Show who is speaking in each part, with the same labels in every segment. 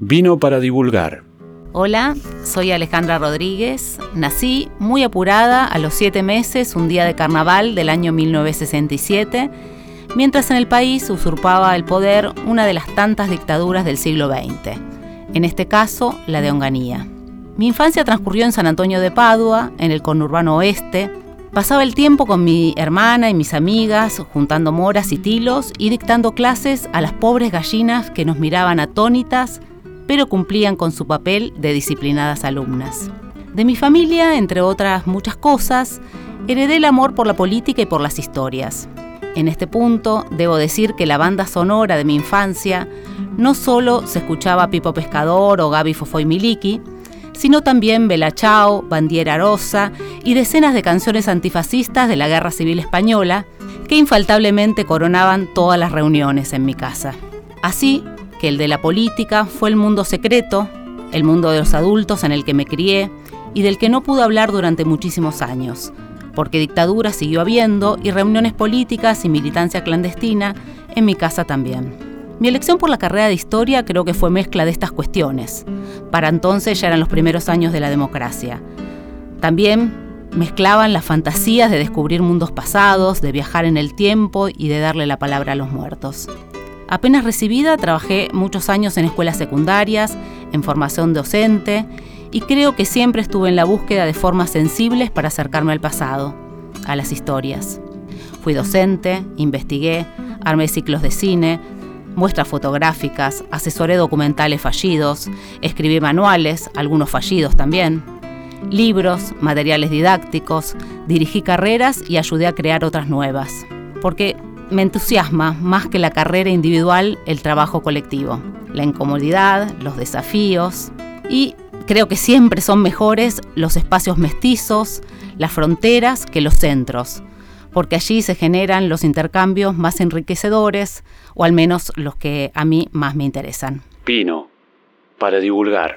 Speaker 1: Vino para divulgar.
Speaker 2: Hola, soy Alejandra Rodríguez. Nací muy apurada a los siete meses, un día de carnaval del año 1967, mientras en el país usurpaba el poder una de las tantas dictaduras del siglo XX, en este caso la de Onganía. Mi infancia transcurrió en San Antonio de Padua, en el conurbano oeste. Pasaba el tiempo con mi hermana y mis amigas, juntando moras y tilos y dictando clases a las pobres gallinas que nos miraban atónitas pero cumplían con su papel de disciplinadas alumnas. De mi familia, entre otras muchas cosas, heredé el amor por la política y por las historias. En este punto, debo decir que la banda sonora de mi infancia no solo se escuchaba Pipo Pescador o Gaby Fofoy Miliki, sino también Bella Chao, Bandiera Rosa y decenas de canciones antifascistas de la Guerra Civil Española que infaltablemente coronaban todas las reuniones en mi casa. Así, que el de la política fue el mundo secreto, el mundo de los adultos en el que me crié y del que no pude hablar durante muchísimos años, porque dictadura siguió habiendo y reuniones políticas y militancia clandestina en mi casa también. Mi elección por la carrera de historia creo que fue mezcla de estas cuestiones. Para entonces ya eran los primeros años de la democracia. También mezclaban las fantasías de descubrir mundos pasados, de viajar en el tiempo y de darle la palabra a los muertos. Apenas recibida, trabajé muchos años en escuelas secundarias, en formación docente, y creo que siempre estuve en la búsqueda de formas sensibles para acercarme al pasado, a las historias. Fui docente, investigué, armé ciclos de cine, muestras fotográficas, asesoré documentales fallidos, escribí manuales, algunos fallidos también, libros, materiales didácticos, dirigí carreras y ayudé a crear otras nuevas. Porque me entusiasma más que la carrera individual el trabajo colectivo, la incomodidad, los desafíos y creo que siempre son mejores los espacios mestizos, las fronteras que los centros, porque allí se generan los intercambios más enriquecedores o al menos los que a mí más me interesan.
Speaker 1: Pino, para divulgar.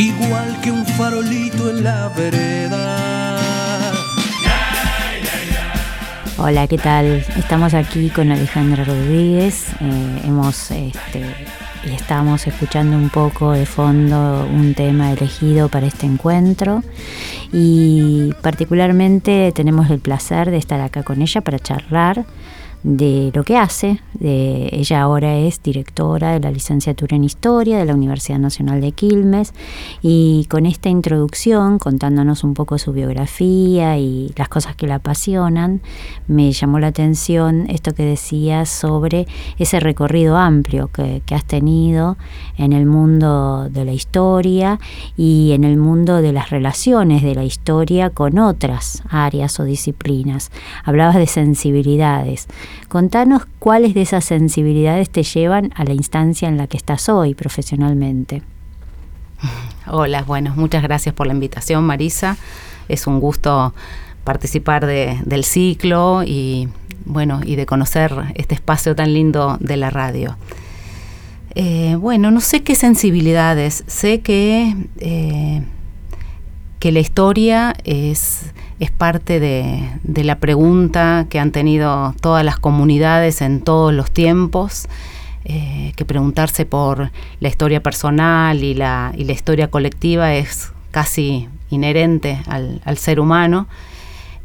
Speaker 3: igual que un farolito en la vereda.
Speaker 4: Hola, ¿qué tal? Estamos aquí con Alejandra Rodríguez. Eh, hemos este, estamos escuchando un poco de fondo un tema elegido para este encuentro y particularmente tenemos el placer de estar acá con ella para charlar de lo que hace. De, ella ahora es directora de la licenciatura en Historia de la Universidad Nacional de Quilmes y con esta introducción, contándonos un poco su biografía y las cosas que la apasionan, me llamó la atención esto que decías sobre ese recorrido amplio que, que has tenido en el mundo de la historia y en el mundo de las relaciones de la historia con otras áreas o disciplinas. Hablabas de sensibilidades. Contanos cuáles de esas sensibilidades te llevan a la instancia en la que estás hoy profesionalmente.
Speaker 2: Hola, bueno, muchas gracias por la invitación, Marisa. Es un gusto participar del ciclo y bueno, y de conocer este espacio tan lindo de la radio. Eh, bueno, no sé qué sensibilidades, sé que, eh, que la historia es es parte de, la pregunta que han tenido todas las comunidades en todos los tiempos, eh, que preguntarse por la historia personal y la, y la historia colectiva es casi inherente al, ser humano,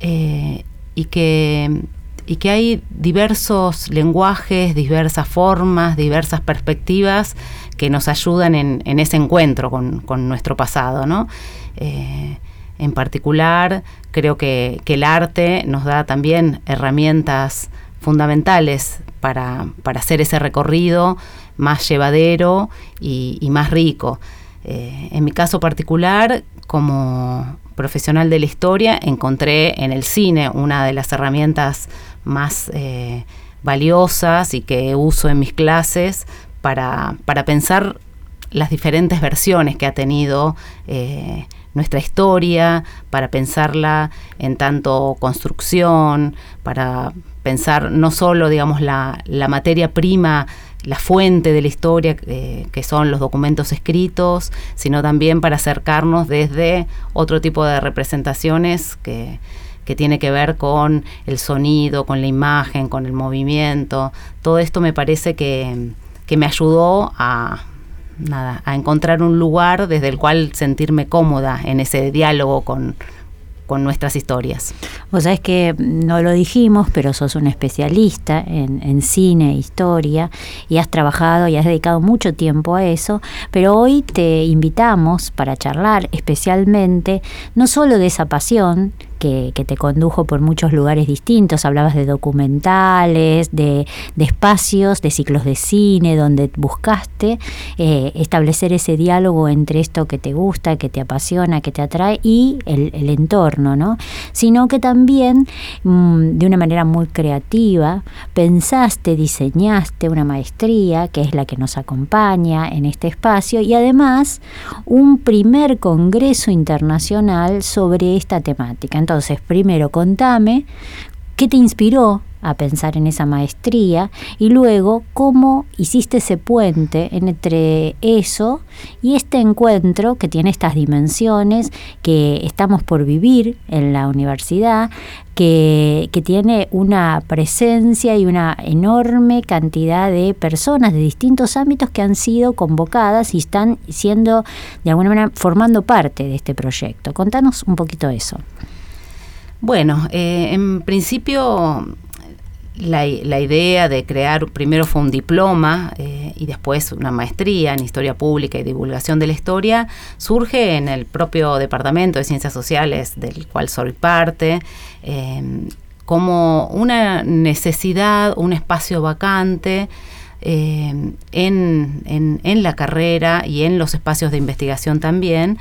Speaker 2: eh, y, que, y que hay diversos lenguajes, diversas formas, diversas perspectivas que nos ayudan en, ese encuentro con, nuestro pasado, ¿no? Eh, en particular, creo que, el arte nos da también herramientas fundamentales para, hacer ese recorrido más llevadero y, más rico. Eh, en mi caso particular, como profesional de la historia, encontré en el cine una de las herramientas más eh, valiosas y que uso en mis clases para, pensar las diferentes versiones que ha tenido eh, nuestra historia, para pensarla en tanto construcción, para pensar no solo, digamos, la, materia prima, la fuente de la historia, eh, que son los documentos escritos, sino también para acercarnos desde otro tipo de representaciones que, que tiene que ver con el sonido, con la imagen, con el movimiento. Todo esto me parece que, que me ayudó a nada, a encontrar un lugar desde el cual sentirme cómoda en ese diálogo con, con nuestras historias.
Speaker 4: Vos sabés que no lo dijimos, pero sos un especialista en, en, cine, historia, y has trabajado y has dedicado mucho tiempo a eso, pero hoy te invitamos para charlar especialmente no solo de esa pasión, que, te condujo por muchos lugares distintos. Hablabas de documentales, de, espacios, de ciclos de cine, donde buscaste eh, establecer ese diálogo entre esto que te gusta, que te apasiona, que te atrae y el, entorno, ¿no? Sino que también, mm, de una manera muy creativa, pensaste, diseñaste una maestría, que es la que nos acompaña en este espacio, y además un primer congreso internacional sobre esta temática. Entonces, primero contame qué te inspiró a pensar en esa maestría y luego cómo hiciste ese puente entre eso y este encuentro que tiene estas dimensiones que estamos por vivir en la universidad, que, que, tiene una presencia y una enorme cantidad de personas de distintos ámbitos que han sido convocadas y están siendo de alguna manera formando parte de este proyecto. Contanos un poquito eso.
Speaker 2: Bueno, eh, en principio la, idea de crear, primero fue un diploma eh, y después una maestría en historia pública y divulgación de la historia, surge en el propio Departamento de Ciencias Sociales del cual soy parte, em, como una necesidad, un espacio vacante. Em, en, en, la carrera y en los espacios de investigación también,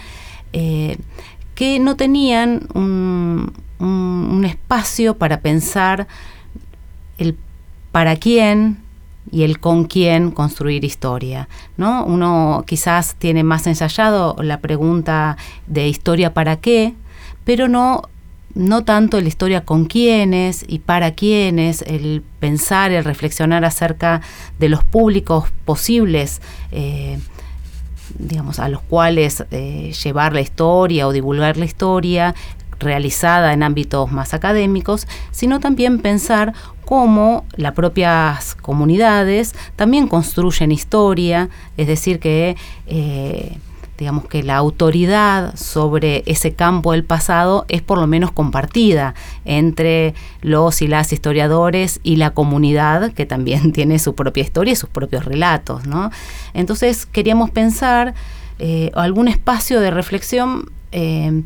Speaker 2: eh, que no tenían un, un, espacio para pensar el para quién y el con quién construir historia. ¿no? Uno quizás tiene más ensayado la pregunta de historia para qué, pero no, no tanto la historia con quiénes y para quiénes, el pensar, el reflexionar acerca de los públicos posibles. Eh, digamos, a los cuales eh, llevar la historia o divulgar la historia, realizada en ámbitos más académicos, sino también pensar cómo las propias comunidades también construyen historia, es decir, que eh, digamos que la autoridad sobre ese campo del pasado es por lo menos compartida entre los y las historiadores y la comunidad que también tiene su propia historia y sus propios relatos. ¿no? Entonces queríamos pensar eh, algún espacio de reflexión eh,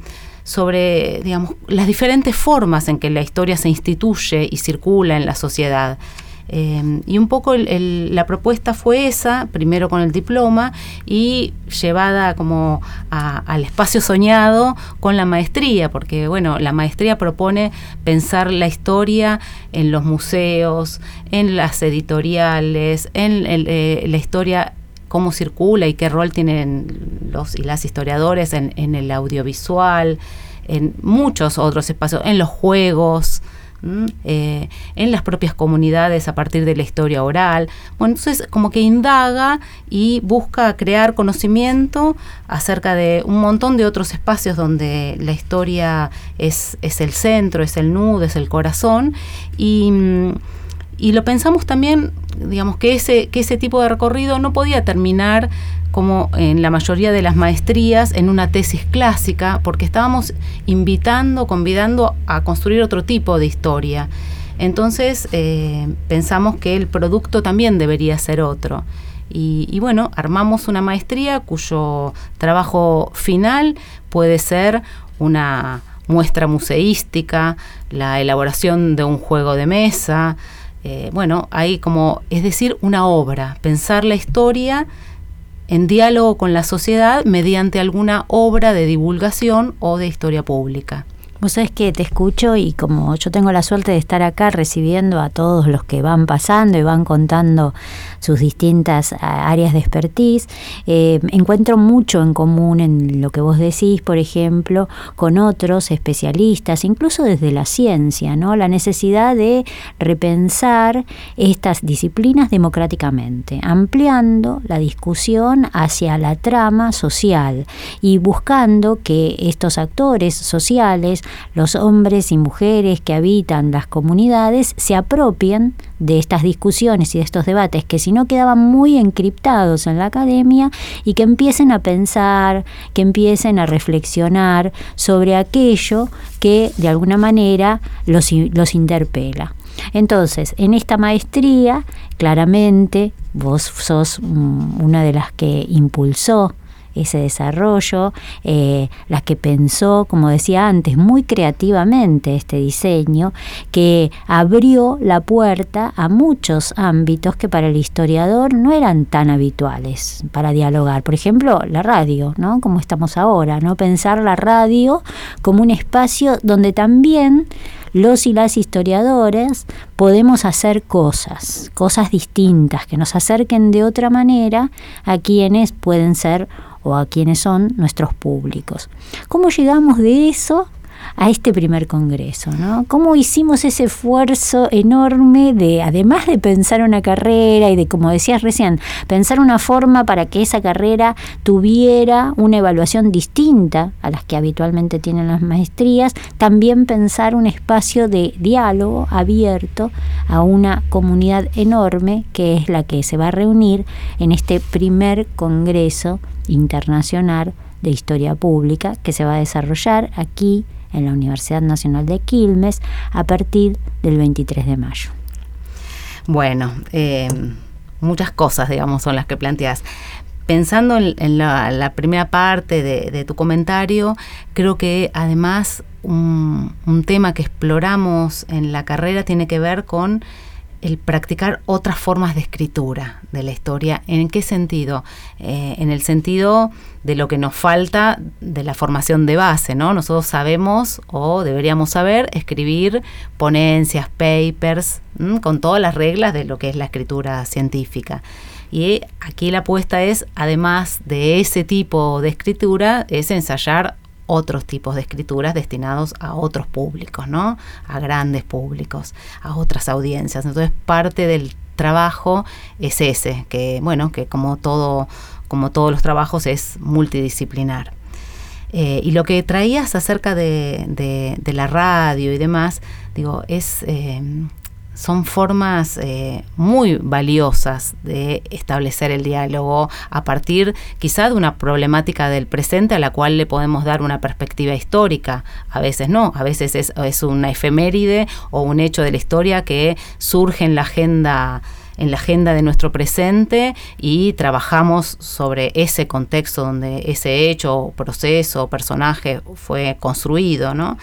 Speaker 2: sobre, digamos, las diferentes formas en que la historia se instituye y circula en la sociedad. Eh, y un poco la propuesta fue esa, primero con el diploma y llevada como al espacio soñado con la maestría, porque bueno, la maestría propone pensar la historia en los museos, en las editoriales, en eh, la historia cómo circula y qué rol tienen los y las historiadores en, el audiovisual, en muchos otros espacios, en los juegos. Eh, en las propias comunidades a partir de la historia oral. Bueno, entonces como que indaga y busca crear conocimiento acerca de un montón de otros espacios donde la historia es, el centro, es el nudo, es el corazón. Y mm, y lo pensamos también, digamos, que ese, que ese tipo de recorrido no podía terminar como en la mayoría de las maestrías en una tesis clásica, porque estábamos invitando, convidando a construir otro tipo de historia. Entonces eh, pensamos que el producto también debería ser otro. Y, y, bueno, armamos una maestría cuyo trabajo final puede ser una muestra museística, la elaboración de un juego de mesa, eh, bueno, hay como, es decir, una obra, pensar la historia en diálogo con la sociedad mediante alguna obra de divulgación o de historia pública.
Speaker 4: Vos sabés que te escucho y como yo tengo la suerte de estar acá recibiendo a todos los que van pasando y van contando sus distintas áreas de expertise, eh, encuentro mucho en común en lo que vos decís, por ejemplo, con otros especialistas, incluso desde la ciencia, ¿no? La necesidad de repensar estas disciplinas democráticamente, ampliando la discusión hacia la trama social y buscando que estos actores sociales los hombres y mujeres que habitan las comunidades se apropien de estas discusiones y de estos debates que si no quedaban muy encriptados en la academia y que empiecen a pensar, que empiecen a reflexionar sobre aquello que de alguna manera los, los interpela. Entonces, en esta maestría, claramente, vos sos una de las que impulsó ese desarrollo, eh, la que pensó, como decía antes, muy creativamente este diseño, que abrió la puerta a muchos ámbitos que para el historiador no eran tan habituales para dialogar. Por ejemplo, la radio, ¿no? Como estamos ahora, ¿no? Pensar la radio como un espacio donde también los y las historiadores podemos hacer cosas, cosas distintas, que nos acerquen de otra manera a quienes pueden ser o a quienes son nuestros públicos. ¿Cómo llegamos de eso a este primer congreso, ¿no? ¿Cómo hicimos ese esfuerzo enorme de, además de pensar una carrera y de, como decías recién, pensar una forma para que esa carrera tuviera una evaluación distinta a las que habitualmente tienen las maestrías, también pensar un espacio de diálogo abierto a una comunidad enorme que es la que se va a reunir en este primer congreso internacional de historia pública que se va a desarrollar aquí en la Universidad Nacional de Quilmes a partir del 23 de mayo.
Speaker 2: Bueno, eh, muchas cosas, digamos, son las que planteas. Pensando en, la, primera parte de, tu comentario, creo que además un tema que exploramos en la carrera tiene que ver con el practicar otras formas de escritura de la historia. ¿En qué sentido? Eh, en el sentido de lo que nos falta de la formación de base, ¿no? Nosotros sabemos o deberíamos saber escribir ponencias, papers, con todas las reglas de lo que es la escritura científica. Y aquí la apuesta es, además de ese tipo de escritura, es ensayar otros tipos de escrituras destinados a otros públicos, ¿no? A grandes públicos, a otras audiencias. Entonces, parte del trabajo es ese, que bueno, que como todo, como todos los trabajos es multidisciplinar. Eh, y lo que traías acerca de, la radio y demás, digo, es eh, son formas eh, muy valiosas de establecer el diálogo a partir quizá de una problemática del presente a la cual le podemos dar una perspectiva histórica. A veces no, a veces es, es una efeméride o un hecho de la historia que surge en la agenda en la agenda de nuestro presente y trabajamos sobre ese contexto donde ese hecho, proceso, personaje fue construido, ¿no?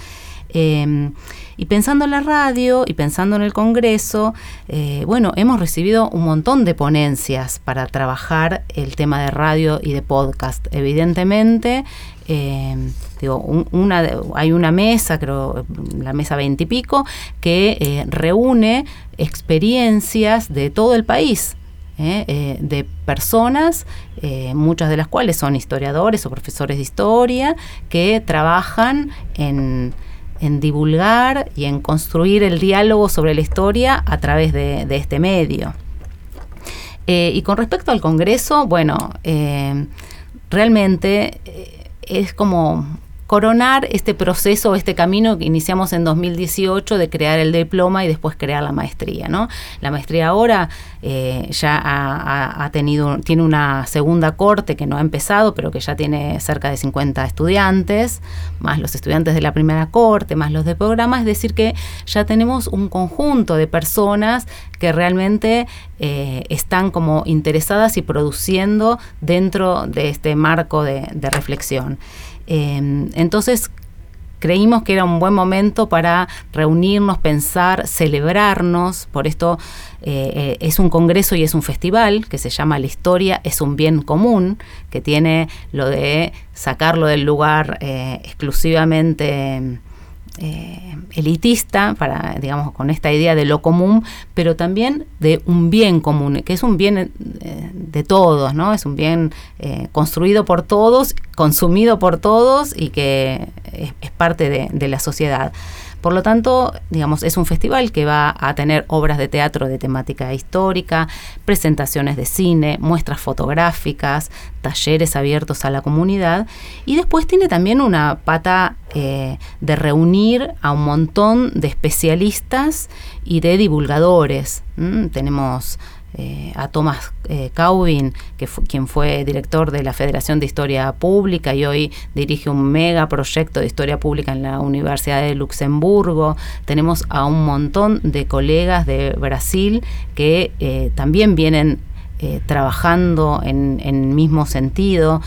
Speaker 2: Em, y pensando en la radio y pensando en el Congreso, eh, bueno, hemos recibido un montón de ponencias para trabajar el tema de radio y de podcast. Evidentemente, em, digo, una, hay una mesa, creo, la mesa veintipico, que eh, reúne experiencias de todo el país. Eh, de personas, muchas de las cuales son historiadores o profesores de historia, que trabajan en, en divulgar y en construir el diálogo sobre la historia a través de, este medio. Eh, y con respecto al Congreso, bueno, eh, realmente eh, es como coronar este proceso, este camino que iniciamos en 2018 de crear el diploma y después crear la maestría. ¿no? La maestría ahora eh, ya ha, tenido, tiene una segunda corte que no ha empezado, pero que ya tiene cerca de 50 estudiantes, más los estudiantes de la primera corte, más los de programa, es decir, que ya tenemos un conjunto de personas que realmente eh, están como interesadas y produciendo dentro de este marco de reflexión. Em, entonces, creímos que era un buen momento para reunirnos, pensar, celebrarnos. Por esto eh, eh, es un congreso y es un festival que se llama La Historia es un bien común, que tiene lo de sacarlo del lugar eh, exclusivamente eh, elitista, para, digamos, con esta idea de lo común, pero también de un bien común, que es un bien eh, de todos, ¿no? Es un bien eh, construido por todos, consumido por todos y que es, parte de la sociedad. Por lo tanto, digamos, es un festival que va a tener obras de teatro de temática histórica, presentaciones de cine, muestras fotográficas, talleres abiertos a la comunidad y después tiene también una pata eh, de reunir a un montón de especialistas y de divulgadores. Tenemos eh, a Thomas eh, que quien fue director de la Federación de Historia Pública y hoy dirige un mega proyecto de historia pública en la Universidad de Luxemburgo. Tenemos a un montón de colegas de Brasil que eh, también vienen trabajando en el mismo sentido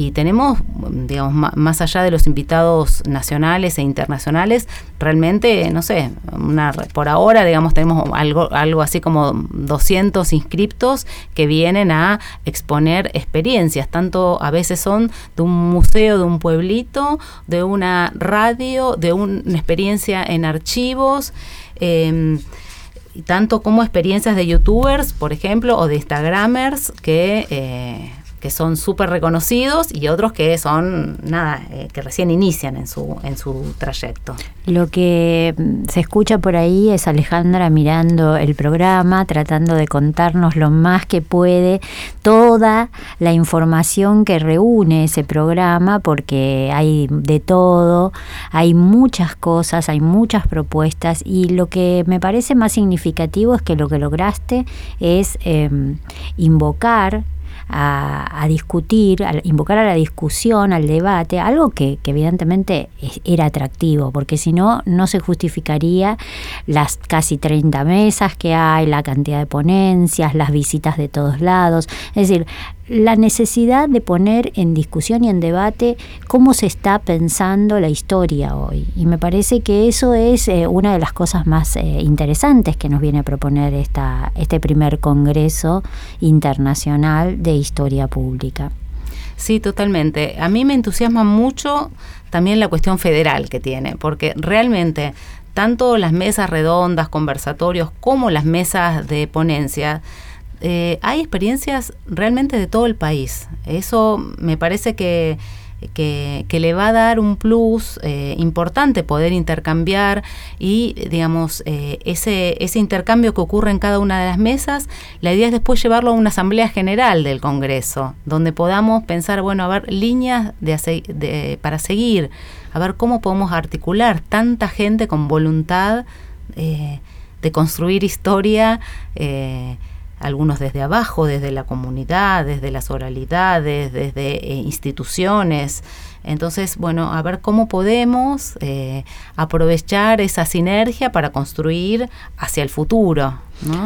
Speaker 2: y tenemos, digamos, más allá de los invitados nacionales e internacionales, realmente, no sé, una, por ahora, digamos, tenemos algo, algo así como 200 inscriptos que vienen a exponer experiencias, tanto a veces son de un museo de un pueblito, de una radio, de una experiencia en archivos. Eh, tanto como experiencias de youtubers, por ejemplo, o de instagramers que eh, que son súper reconocidos y otros que son, nada, eh, que recién inician en su, en su trayecto.
Speaker 4: Lo que mm, se escucha por ahí es Alejandra mirando el programa, tratando de contarnos lo más que puede toda la información que reúne ese programa, porque hay de todo, hay muchas cosas, hay muchas propuestas y lo que me parece más significativo es que lo que lograste es em, invocar a, discutir, a invocar a la discusión, al debate, algo que, evidentemente era atractivo, porque si no, no se justificaría las casi 30 mesas que hay, la cantidad de ponencias, las visitas de todos lados. Es decir, la necesidad de poner en discusión y en debate cómo se está pensando la historia hoy. Y me parece que eso es eh, una de las cosas más eh, interesantes que nos viene a proponer esta, este primer Congreso Internacional de Historia Pública.
Speaker 2: Sí, totalmente. A mí me entusiasma mucho también la cuestión federal que tiene, porque realmente tanto las mesas redondas, conversatorios, como las mesas de ponencia, eh, hay experiencias realmente de todo el país. Eso me parece que, que, le va a dar un plus eh, importante poder intercambiar y, digamos, eh, ese, ese intercambio que ocurre en cada una de las mesas, la idea es después llevarlo a una asamblea general del Congreso, donde podamos pensar, bueno, a ver, líneas de, para seguir, a ver cómo podemos articular tanta gente con voluntad de construir historia algunos desde abajo, desde la comunidad, desde las oralidades, desde eh, instituciones. Entonces, bueno, a ver cómo podemos eh, aprovechar esa sinergia para construir hacia el futuro.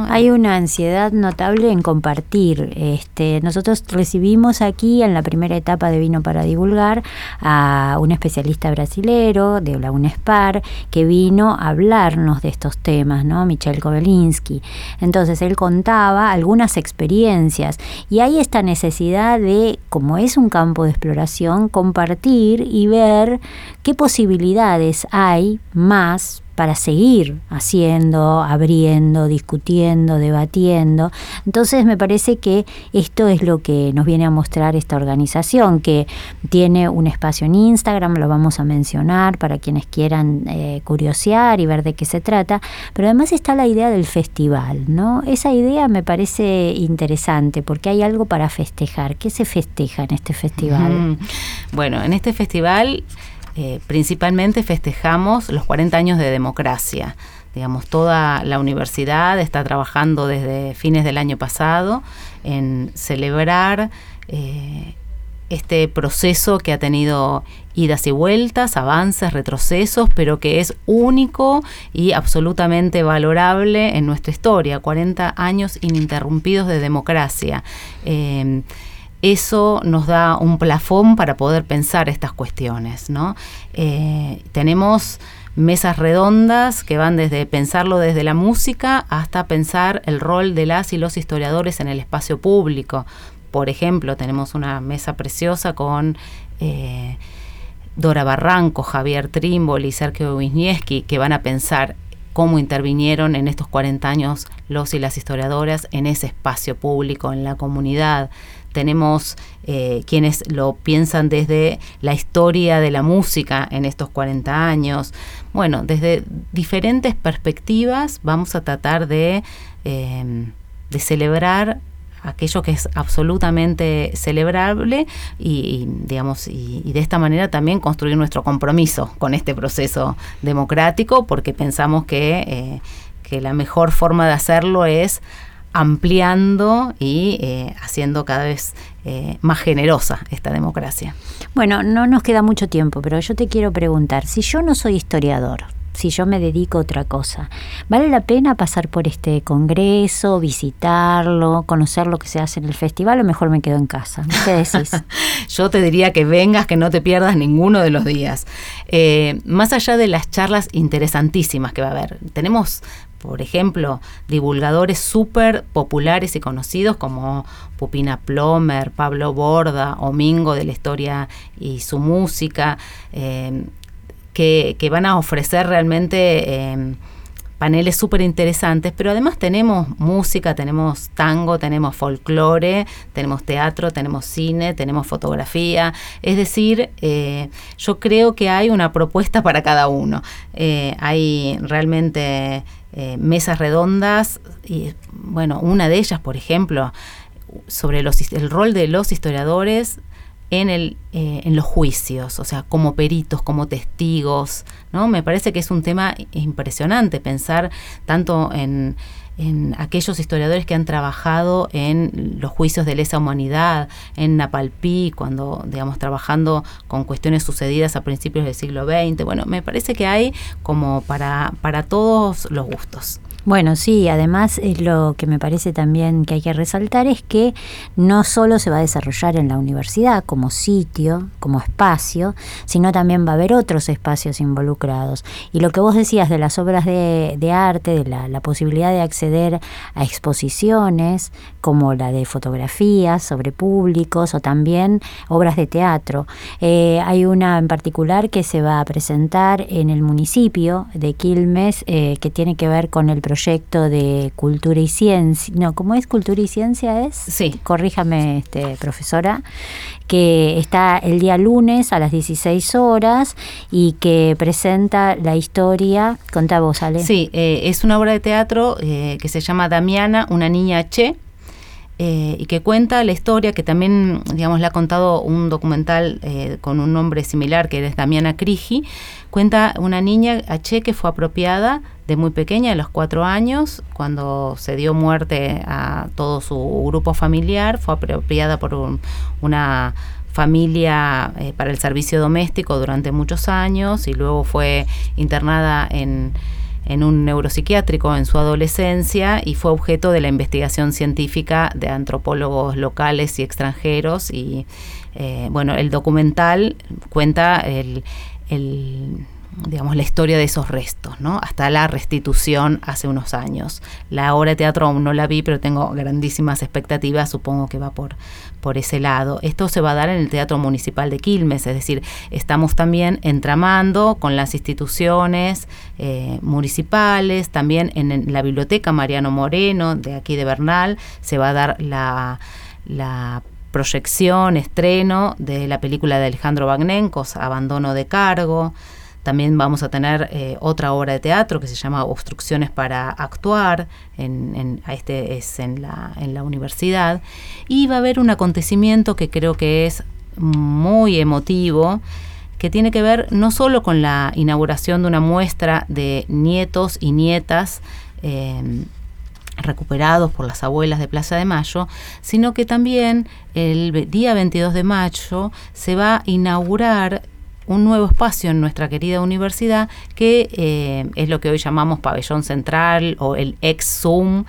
Speaker 4: Hay una ansiedad notable en compartir. Este, nosotros recibimos aquí en la primera etapa de Vino para Divulgar a un especialista brasilero de la UNESPAR que vino a hablarnos de estos temas, ¿no? Michel Kobelinsky. Entonces él contaba algunas experiencias y hay esta necesidad de, como es un campo de exploración, compartir y ver qué posibilidades hay más para seguir haciendo, abriendo, discutiendo, debatiendo. Entonces me parece que esto es lo que nos viene a mostrar esta organización, que tiene un espacio en Instagram, lo vamos a mencionar para quienes quieran eh, curiosear y ver de qué se trata, pero además está la idea del festival, ¿no? Esa idea me parece interesante porque hay algo para festejar. ¿Qué se festeja en este festival?
Speaker 2: Bueno, en este festival eh, principalmente festejamos los 40 años de democracia. Digamos, toda la universidad está trabajando desde fines del año pasado en celebrar eh, este proceso que ha tenido idas y vueltas, avances, retrocesos, pero que es único y absolutamente valorable en nuestra historia. 40 años ininterrumpidos de democracia. Eh, eso nos da un plafón para poder pensar estas cuestiones. ¿no? Eh, tenemos mesas redondas que van desde pensarlo desde la música hasta pensar el rol de las y los historiadores en el espacio público. Por ejemplo, tenemos una mesa preciosa con eh, Dora Barranco, Javier Trimbol y Sergio Wisniewski, que van a pensar cómo intervinieron en estos 40 años los y las historiadoras en ese espacio público, en la comunidad. Tenemos eh, quienes lo piensan desde la historia de la música en estos 40 años. Bueno, desde diferentes perspectivas vamos a tratar de, eh, de celebrar aquello que es absolutamente celebrable y, digamos y, de esta manera también construir nuestro compromiso con este proceso democrático porque pensamos que, eh, que la mejor forma de hacerlo es ampliando y eh, haciendo cada vez eh, más generosa esta democracia.
Speaker 4: Bueno, no nos queda mucho tiempo, pero yo te quiero preguntar, si yo no soy historiador, si yo me dedico a otra cosa. ¿Vale la pena pasar por este congreso, visitarlo, conocer lo que se hace en el festival o mejor me quedo en casa? ¿Qué decís?
Speaker 2: yo te diría que vengas, que no te pierdas ninguno de los días. Eh, más allá de las charlas interesantísimas que va a haber, tenemos por ejemplo, divulgadores súper populares y conocidos como Pupina Plomer, Pablo Borda, Omingo de la historia y su música, eh, que, van a ofrecer realmente em, paneles súper interesantes, pero además tenemos música, tenemos tango, tenemos folclore, tenemos teatro, tenemos cine, tenemos fotografía, es decir, eh, yo creo que hay una propuesta para cada uno. Eh, hay realmente eh, mesas redondas y bueno, una de ellas, por ejemplo, sobre los, el rol de los historiadores en, el, eh, en los juicios, o sea, como peritos, como testigos, ¿no? Me parece que es un tema impresionante pensar tanto en, en aquellos historiadores que han trabajado en los juicios de lesa humanidad, en Napalpí, cuando, digamos, trabajando con cuestiones sucedidas a principios del siglo XX. Bueno, me parece que hay como para, para todos los gustos.
Speaker 4: Bueno, sí, además es lo que me parece también que hay que resaltar es que no solo se va a desarrollar en la universidad como sitio, como espacio, sino también va a haber otros espacios involucrados. Y lo que vos decías de las obras de, arte, de la, posibilidad de acceder a exposiciones como la de fotografías sobre públicos o también obras de teatro. Eh, hay una en particular que se va a presentar en el municipio de Quilmes eh, que tiene que ver con el proyecto proyecto de cultura y ciencia, no, ¿cómo es cultura y ciencia es?
Speaker 2: Sí.
Speaker 4: Corríjame, este, profesora, que está el día lunes a las 16 horas y que presenta la historia, contá vos, Ale.
Speaker 2: Sí, eh, es una obra de teatro eh, que se llama Damiana, una niña Che, eh, y que cuenta la historia, que también, digamos, le ha contado un documental eh, con un nombre similar, que es Damiana Crigi, cuenta una niña H que fue apropiada de muy pequeña, de los cuatro años, cuando se dio muerte a todo su grupo familiar, fue apropiada por una familia eh, para el servicio doméstico durante muchos años y luego fue internada en en un neuropsiquiátrico en su adolescencia y fue objeto de la investigación científica de antropólogos locales y extranjeros. Y eh, bueno, el documental cuenta el, el digamos, la historia de esos restos, ¿no? Hasta la restitución hace unos años. La obra de teatro aún no la vi, pero tengo grandísimas expectativas, supongo que va por, por ese lado. Esto se va a dar en el Teatro Municipal de Quilmes, es decir, estamos también entramando con las instituciones eh, municipales, también en, la Biblioteca Mariano Moreno, de aquí de Bernal, se va a dar la, la proyección, estreno de la película de Alejandro Bagnencos, Abandono de Cargo. También vamos a tener eh, otra obra de teatro que se llama Obstrucciones para actuar, en, este es en la, en la universidad, y va a haber un acontecimiento que creo que es muy emotivo, que tiene que ver no solo con la inauguración de una muestra de nietos y nietas em, recuperados por las abuelas de Plaza de Mayo, sino que también el día 22 de mayo se va a inaugurar un nuevo espacio en nuestra querida universidad que eh, es lo que hoy llamamos pabellón central o el ex Zoom.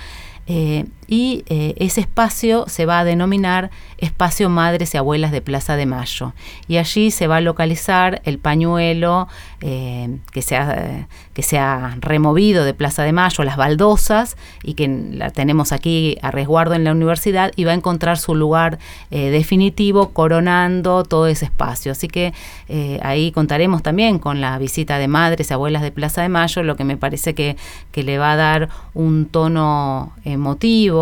Speaker 2: eh, y eh, ese espacio se va a denominar Espacio Madres y Abuelas de Plaza de Mayo. Y allí se va a localizar el pañuelo eh, que, se ha, que removido de Plaza de Mayo, las baldosas, y que la tenemos aquí a resguardo en la universidad, y va a encontrar su lugar definitivo coronando todo ese espacio. Así que ahí contaremos también con la visita de madres y abuelas de Plaza de Mayo, lo que me parece que, que le va a dar un tono emotivo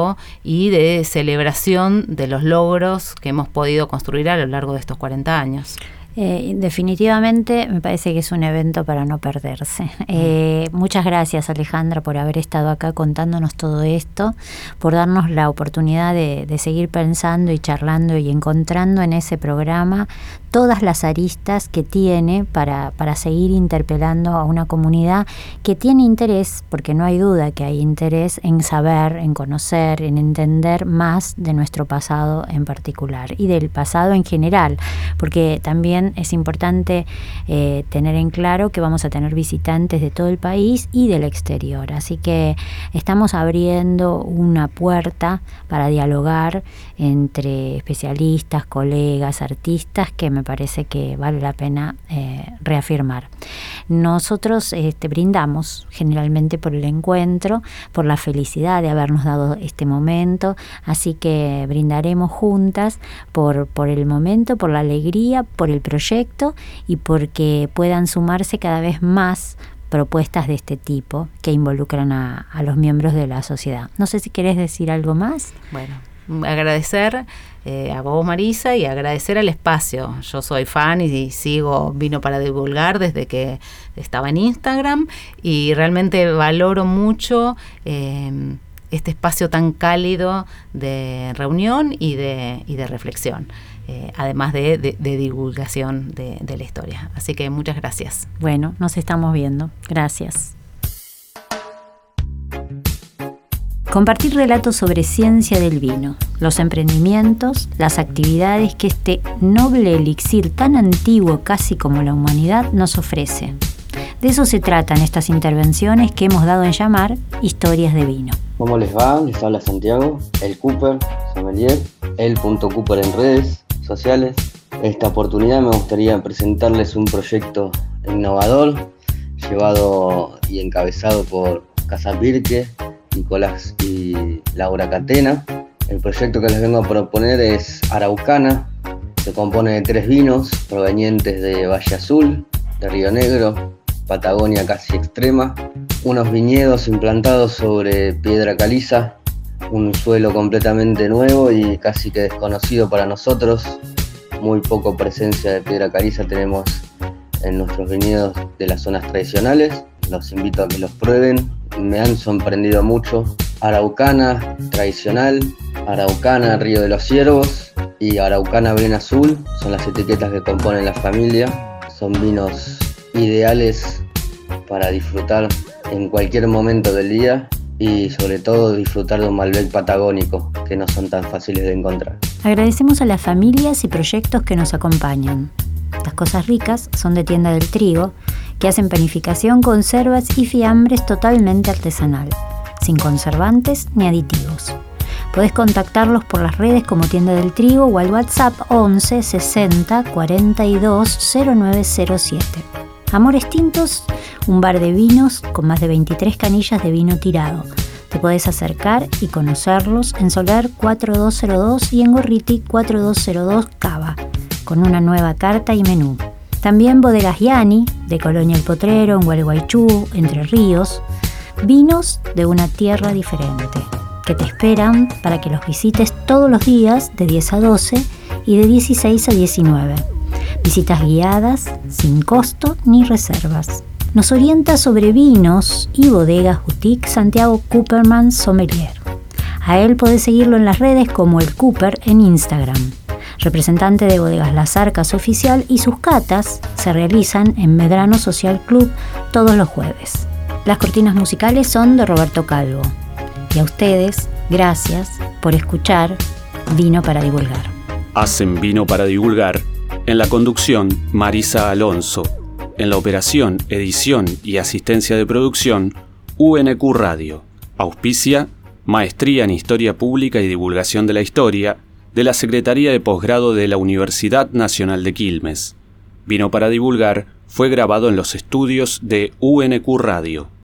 Speaker 2: y de celebración de los logros que hemos podido construir a lo largo de estos 40 años.
Speaker 4: Eh, definitivamente me parece que es un evento para no perderse. Eh, muchas gracias Alejandra por haber estado acá contándonos todo esto, por darnos la oportunidad de, de seguir pensando y charlando y encontrando en ese programa todas las aristas que tiene para, para seguir interpelando a una comunidad que tiene interés, porque no hay duda que hay interés en saber, en conocer, en entender más de nuestro pasado en particular y del pasado en general, porque también es importante eh, tener en claro que vamos a tener visitantes de todo el país y del exterior. Así que estamos abriendo una puerta para dialogar entre especialistas, colegas, artistas que me parece que vale la pena eh, reafirmar. Nosotros este, brindamos generalmente por el encuentro, por la felicidad de habernos dado este momento, así que brindaremos juntas por, por el momento, por la alegría, por el proyecto y porque puedan sumarse cada vez más propuestas de este tipo que involucran a, a los miembros de la sociedad. No sé si querés decir algo más.
Speaker 2: Bueno, agradecer eh, a vos Marisa y agradecer al espacio. Yo soy fan y, sigo Vino para Divulgar desde que estaba en Instagram y realmente valoro mucho eh, este espacio tan cálido de reunión y de, y de reflexión. Eh, además de, de, divulgación de la historia. Así que muchas gracias.
Speaker 4: Bueno, nos estamos viendo. Gracias. Compartir relatos sobre ciencia del vino, los emprendimientos, las actividades que este noble elixir tan antiguo casi como la humanidad nos ofrece. De eso se tratan estas intervenciones que hemos dado en llamar historias de vino.
Speaker 5: ¿Cómo les va? Les habla Santiago, el Cooper, sommelier, el punto Cooper en redes sociales. Esta oportunidad me gustaría presentarles un proyecto innovador llevado y encabezado por Casa Pirque, Nicolás y Laura Catena. El proyecto que les vengo a proponer es Araucana. Se compone de tres vinos provenientes de Valle Azul, de Río Negro, Patagonia casi extrema, unos viñedos implantados sobre piedra caliza, un suelo completamente nuevo y casi que desconocido para nosotros. Muy poco presencia de piedra caliza tenemos en nuestros viñedos de las zonas tradicionales. Los invito a que los prueben, me han sorprendido mucho. Araucana tradicional, Araucana Río de los Ciervos y Araucana Bien Azul son las etiquetas que componen la familia. Son vinos ideales para disfrutar en cualquier momento del día y sobre todo disfrutar de un Malbec patagónico que no son tan fáciles de encontrar.
Speaker 4: Agradecemos a las familias y proyectos que nos acompañan. Las cosas ricas son de Tienda del Trigo, que hacen panificación, conservas y fiambres totalmente artesanal, sin conservantes ni aditivos. Podés contactarlos por las redes como Tienda del Trigo o al WhatsApp 11 60 42 0907. Amores Tintos, un bar de vinos con más de 23 canillas de vino tirado. Te podés acercar y conocerlos en Solar 4202 y en Gorriti 4202 Cava, con una nueva carta y menú. También Bodegas Yani, de Colonia El Potrero, en Gualeguaychú, Entre Ríos. Vinos de una tierra diferente, que te esperan para que los visites todos los días de 10 a 12 y de 16 a 19. Visitas guiadas, sin costo ni reservas. Nos orienta sobre vinos y bodegas boutique Santiago Cooperman Sommelier. A él podés seguirlo en las redes como el Cooper en Instagram representante de Bodegas Las Arcas Oficial, y sus catas se realizan en Medrano Social Club todos los jueves. Las cortinas musicales son de Roberto Calvo. Y a ustedes, gracias por escuchar Vino para Divulgar.
Speaker 1: Hacen Vino para Divulgar en la conducción Marisa Alonso, en la operación, edición y asistencia de producción UNQ Radio. Auspicia Maestría en Historia Pública y Divulgación de la Historia, de la Secretaría de Posgrado de la Universidad Nacional de Quilmes. Vino para divulgar fue grabado en los estudios de UNQ Radio.